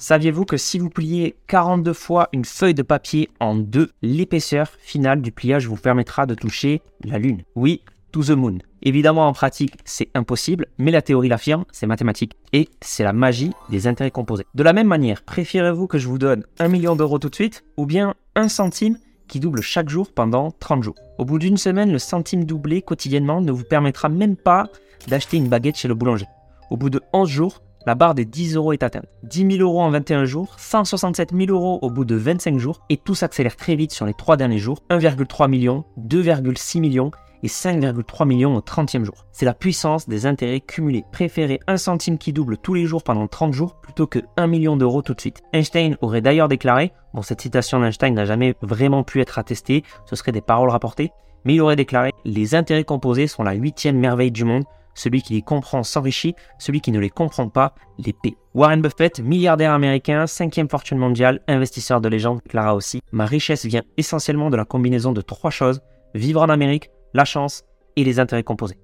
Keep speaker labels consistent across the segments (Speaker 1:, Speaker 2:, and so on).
Speaker 1: Saviez-vous que si vous pliez 42 fois une feuille de papier en deux, l'épaisseur finale du pliage vous permettra de toucher la Lune? Oui, to the moon. Évidemment, en pratique, c'est impossible, mais la théorie l'affirme, c'est mathématique. Et c'est la magie des intérêts composés. De la même manière, préférez-vous que je vous donne un million d'euros tout de suite ou bien un centime qui double chaque jour pendant 30 jours? Au bout d'une semaine, le centime doublé quotidiennement ne vous permettra même pas d'acheter une baguette chez le boulanger. Au bout de 11 jours, la barre des 10 euros est atteinte. 10 000 euros en 21 jours, 167 000 euros au bout de 25 jours, et tout s'accélère très vite sur les 3 derniers jours. 1,3 million, 2,6 millions et 5,3 millions au 30e jour. C'est la puissance des intérêts cumulés. Préférez un centime qui double tous les jours pendant 30 jours plutôt que 1 million d'euros tout de suite. Einstein aurait d'ailleurs déclaré, bon cette citation d'Einstein n'a jamais vraiment pu être attestée, ce seraient des paroles rapportées, mais il aurait déclaré Les intérêts composés sont la huitième merveille du monde, celui qui les comprend s'enrichit, celui qui ne les comprend pas les paie. Warren Buffett, milliardaire américain, cinquième fortune mondiale, investisseur de légende, déclara aussi Ma richesse vient essentiellement de la combinaison de trois choses vivre en Amérique, la chance et les intérêts composés.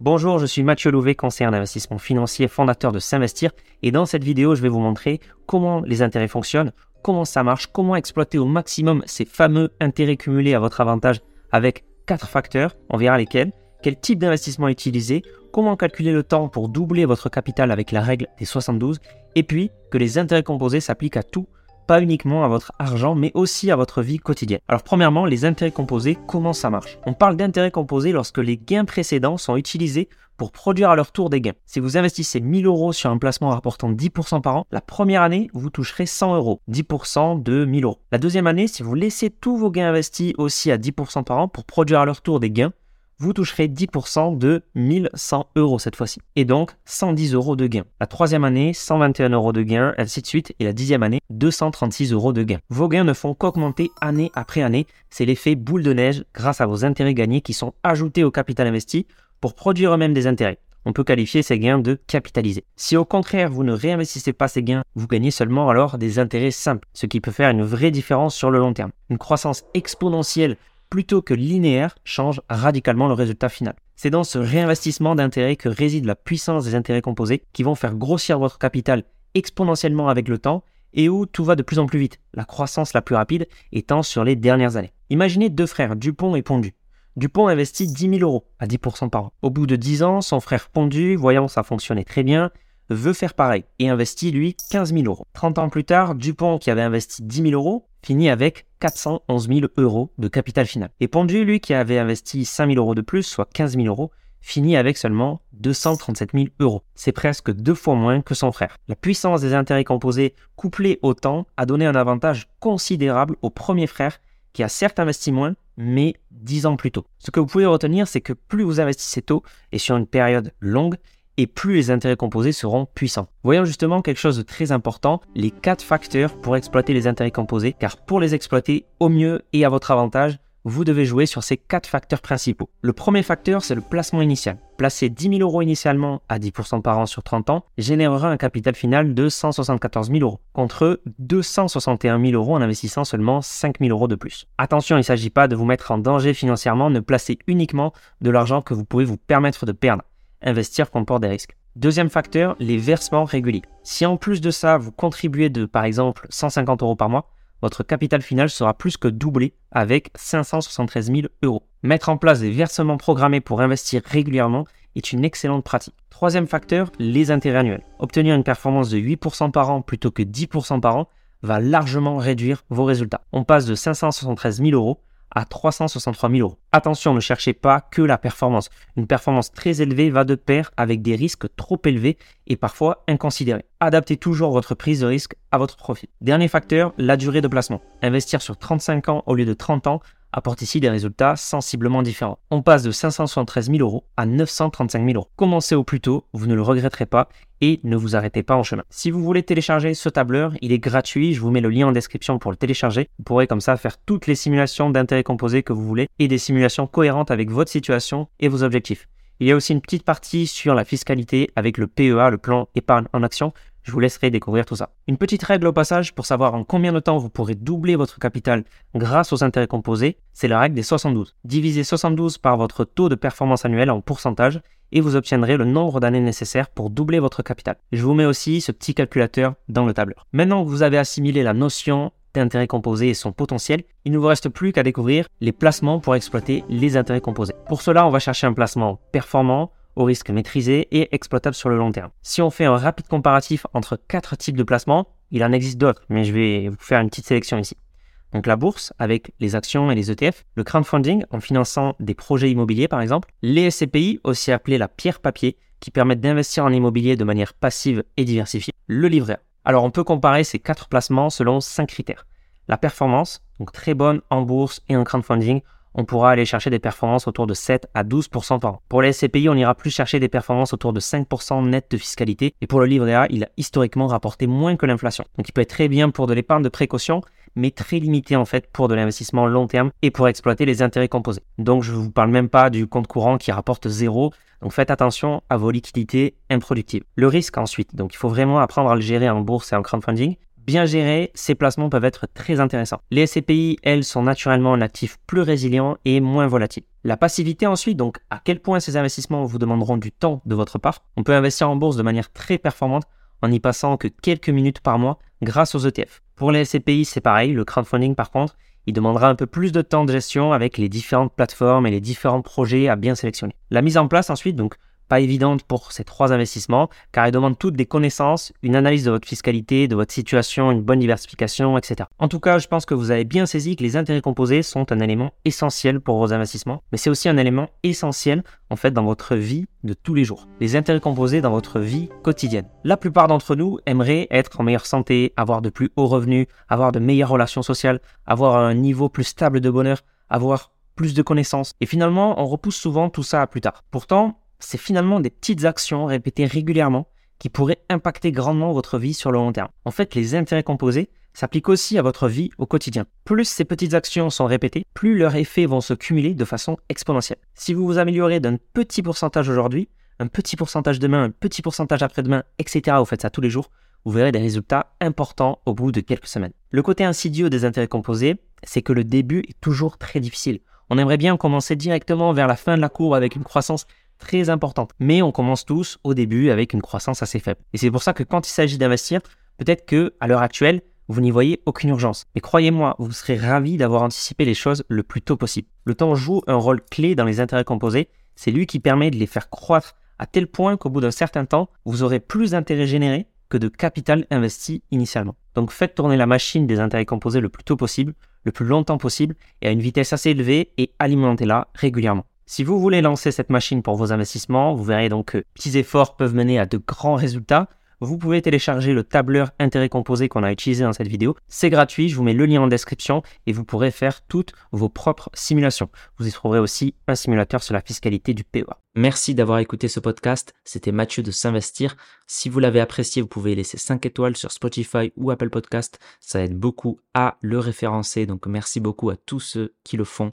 Speaker 1: Bonjour, je suis Mathieu Louvet, conseiller en investissement financier, fondateur de S'investir, et dans cette vidéo, je vais vous montrer comment les intérêts fonctionnent, comment ça marche, comment exploiter au maximum ces fameux intérêts cumulés à votre avantage avec quatre facteurs, on verra lesquels, quel type d'investissement utiliser, comment calculer le temps pour doubler votre capital avec la règle des 72, et puis que les intérêts composés s'appliquent à tout, pas uniquement à votre argent, mais aussi à votre vie quotidienne. Alors premièrement, les intérêts composés, comment ça marche? On parle d'intérêts composés lorsque les gains précédents sont utilisés pour produire à leur tour des gains. Si vous investissez 1000 euros sur un placement rapportant 10% par an, la première année, vous toucherez 100 euros, 10% de 1000 euros. La deuxième année, si vous laissez tous vos gains investis aussi à 10% par an pour produire à leur tour des gains, vous toucherez 10% de 1100 euros cette fois-ci. Et donc 110 euros de gain. La troisième année, 121 euros de gain, ainsi de suite. Et la dixième année, 236 euros de gain. Vos gains ne font qu'augmenter année après année. C'est l'effet boule de neige grâce à vos intérêts gagnés qui sont ajoutés au capital investi pour produire eux-mêmes des intérêts. On peut qualifier ces gains de capitalisés. Si au contraire vous ne réinvestissez pas ces gains, vous gagnez seulement alors des intérêts simples, ce qui peut faire une vraie différence sur le long terme. Une croissance exponentielle plutôt que linéaire change radicalement le résultat final. C'est dans ce réinvestissement d'intérêts que réside la puissance des intérêts composés qui vont faire grossir votre capital exponentiellement avec le temps et où tout va de plus en plus vite, la croissance la plus rapide étant sur les dernières années. Imaginez deux frères, Dupont et Pondu. Dupont investit 10 000 euros à 10% par an. Au bout de 10 ans, son frère Pondu, voyant ça fonctionnait très bien, veut faire pareil et investit lui 15 000 euros. 30 ans plus tard, Dupont, qui avait investi 10 000 euros, finit avec 411 000 euros de capital final. Et Pondu, lui, qui avait investi 5 000 euros de plus, soit 15 000 euros, finit avec seulement 237 000 euros. C'est presque deux fois moins que son frère. La puissance des intérêts composés couplés au temps a donné un avantage considérable au premier frère qui a certes investi moins, mais 10 ans plus tôt. Ce que vous pouvez retenir, c'est que plus vous investissez tôt et sur une période longue, et plus les intérêts composés seront puissants. Voyons justement quelque chose de très important, les quatre facteurs pour exploiter les intérêts composés, car pour les exploiter au mieux et à votre avantage, vous devez jouer sur ces quatre facteurs principaux. Le premier facteur, c'est le placement initial. Placer 10 000 euros initialement à 10% par an sur 30 ans générera un capital final de 174 000 euros, contre 261 000 euros en investissant seulement 5 000 euros de plus. Attention, il ne s'agit pas de vous mettre en danger financièrement, ne placez uniquement de l'argent que vous pouvez vous permettre de perdre investir comporte des risques. Deuxième facteur, les versements réguliers. Si en plus de ça, vous contribuez de, par exemple, 150 euros par mois, votre capital final sera plus que doublé avec 573 000 euros. Mettre en place des versements programmés pour investir régulièrement est une excellente pratique. Troisième facteur, les intérêts annuels. Obtenir une performance de 8% par an plutôt que 10% par an va largement réduire vos résultats. On passe de 573 000 euros à 363 000 euros. Attention, ne cherchez pas que la performance. Une performance très élevée va de pair avec des risques trop élevés et parfois inconsidérés. Adaptez toujours votre prise de risque à votre profit. Dernier facteur, la durée de placement. Investir sur 35 ans au lieu de 30 ans apporte ici des résultats sensiblement différents. On passe de 573 000 euros à 935 000 euros. Commencez au plus tôt, vous ne le regretterez pas et ne vous arrêtez pas en chemin. Si vous voulez télécharger ce tableur, il est gratuit, je vous mets le lien en description pour le télécharger. Vous pourrez comme ça faire toutes les simulations d'intérêts composés que vous voulez et des simulations cohérentes avec votre situation et vos objectifs. Il y a aussi une petite partie sur la fiscalité avec le PEA, le plan épargne en action, Je vous laisserai découvrir tout ça. Une petite règle au passage pour savoir en combien de temps vous pourrez doubler votre capital grâce aux intérêts composés, c'est la règle des 72. Divisez 72 par votre taux de performance annuel en pourcentage et vous obtiendrez le nombre d'années nécessaires pour doubler votre capital. Je vous mets aussi ce petit calculateur dans le tableur. Maintenant que vous avez assimilé la notion d'intérêt composé et son potentiel, il ne vous reste plus qu'à découvrir les placements pour exploiter les intérêts composés. Pour cela, on va chercher un placement performant, au risque maîtrisé et exploitable sur le long terme. Si on fait un rapide comparatif entre quatre types de placements, il en existe d'autres, mais je vais vous faire une petite sélection ici. Donc la bourse avec les actions et les ETF, le crowdfunding en finançant des projets immobiliers par exemple, les SCPI aussi appelés la pierre papier qui permettent d'investir en immobilier de manière passive et diversifiée, le livret Alors on peut comparer ces quatre placements selon cinq critères. La performance, donc très bonne en bourse et en crowdfunding, on pourra aller chercher des performances autour de 7 à 12% par an. Pour les SCPI, on ira plus chercher des performances autour de 5% net de fiscalité. Et pour le livret A, il a historiquement rapporté moins que l'inflation. Donc il peut être très bien pour de l'épargne de précaution, mais très limité en fait pour de l'investissement long terme et pour exploiter les intérêts composés. Donc je ne vous parle même pas du compte courant qui rapporte zéro. Donc faites attention à vos liquidités improductives. Le risque ensuite, donc il faut vraiment apprendre à le gérer en bourse et en crowdfunding. Bien gérés, ces placements peuvent être très intéressants. Les SCPI, elles, sont naturellement un actif plus résilient et moins volatile. La passivité ensuite, donc à quel point ces investissements vous demanderont du temps de votre part. On peut investir en bourse de manière très performante en n'y passant que quelques minutes par mois grâce aux ETF. Pour les SCPI, c'est pareil, le crowdfunding par contre, il demandera un peu plus de temps de gestion avec les différentes plateformes et les différents projets à bien sélectionner. La mise en place ensuite, donc pas évidente pour ces trois investissements, car elles demandent toutes des connaissances, une analyse de votre fiscalité, de votre situation, une bonne diversification, etc. En tout cas, je pense que vous avez bien saisi que les intérêts composés sont un élément essentiel pour vos investissements, mais c'est aussi un élément essentiel en fait dans votre vie de tous les jours. Les intérêts composés dans votre vie quotidienne. La plupart d'entre nous aimeraient être en meilleure santé, avoir de plus hauts revenus, avoir de meilleures relations sociales, avoir un niveau plus stable de bonheur, avoir plus de connaissances. Et finalement, on repousse souvent tout ça à plus tard. Pourtant, c'est finalement des petites actions répétées régulièrement qui pourraient impacter grandement votre vie sur le long terme. En fait, les intérêts composés s'appliquent aussi à votre vie au quotidien. Plus ces petites actions sont répétées, plus leurs effets vont se cumuler de façon exponentielle. Si vous vous améliorez d'un petit pourcentage aujourd'hui, un petit pourcentage demain, un petit pourcentage après-demain, etc., vous faites ça tous les jours, vous verrez des résultats importants au bout de quelques semaines. Le côté insidieux des intérêts composés, c'est que le début est toujours très difficile. On aimerait bien commencer directement vers la fin de la courbe avec une croissance très importante. Mais on commence tous au début avec une croissance assez faible. Et c'est pour ça que quand il s'agit d'investir, peut-être que à l'heure actuelle, vous n'y voyez aucune urgence. Mais croyez-moi, vous serez ravi d'avoir anticipé les choses le plus tôt possible. Le temps joue un rôle clé dans les intérêts composés. C'est lui qui permet de les faire croître à tel point qu'au bout d'un certain temps, vous aurez plus d'intérêts générés que de capital investi initialement. Donc faites tourner la machine des intérêts composés le plus tôt possible, le plus longtemps possible et à une vitesse assez élevée et alimentez-la régulièrement. Si vous voulez lancer cette machine pour vos investissements, vous verrez donc que petits efforts peuvent mener à de grands résultats. Vous pouvez télécharger le tableur intérêt composé qu'on a utilisé dans cette vidéo. C'est gratuit, je vous mets le lien en description et vous pourrez faire toutes vos propres simulations. Vous y trouverez aussi un simulateur sur la fiscalité du PEA. Merci d'avoir écouté ce podcast. C'était Mathieu de S'investir. Si vous l'avez apprécié, vous pouvez laisser 5 étoiles sur Spotify ou Apple Podcast. Ça aide beaucoup à le référencer. Donc merci beaucoup à tous ceux qui le font.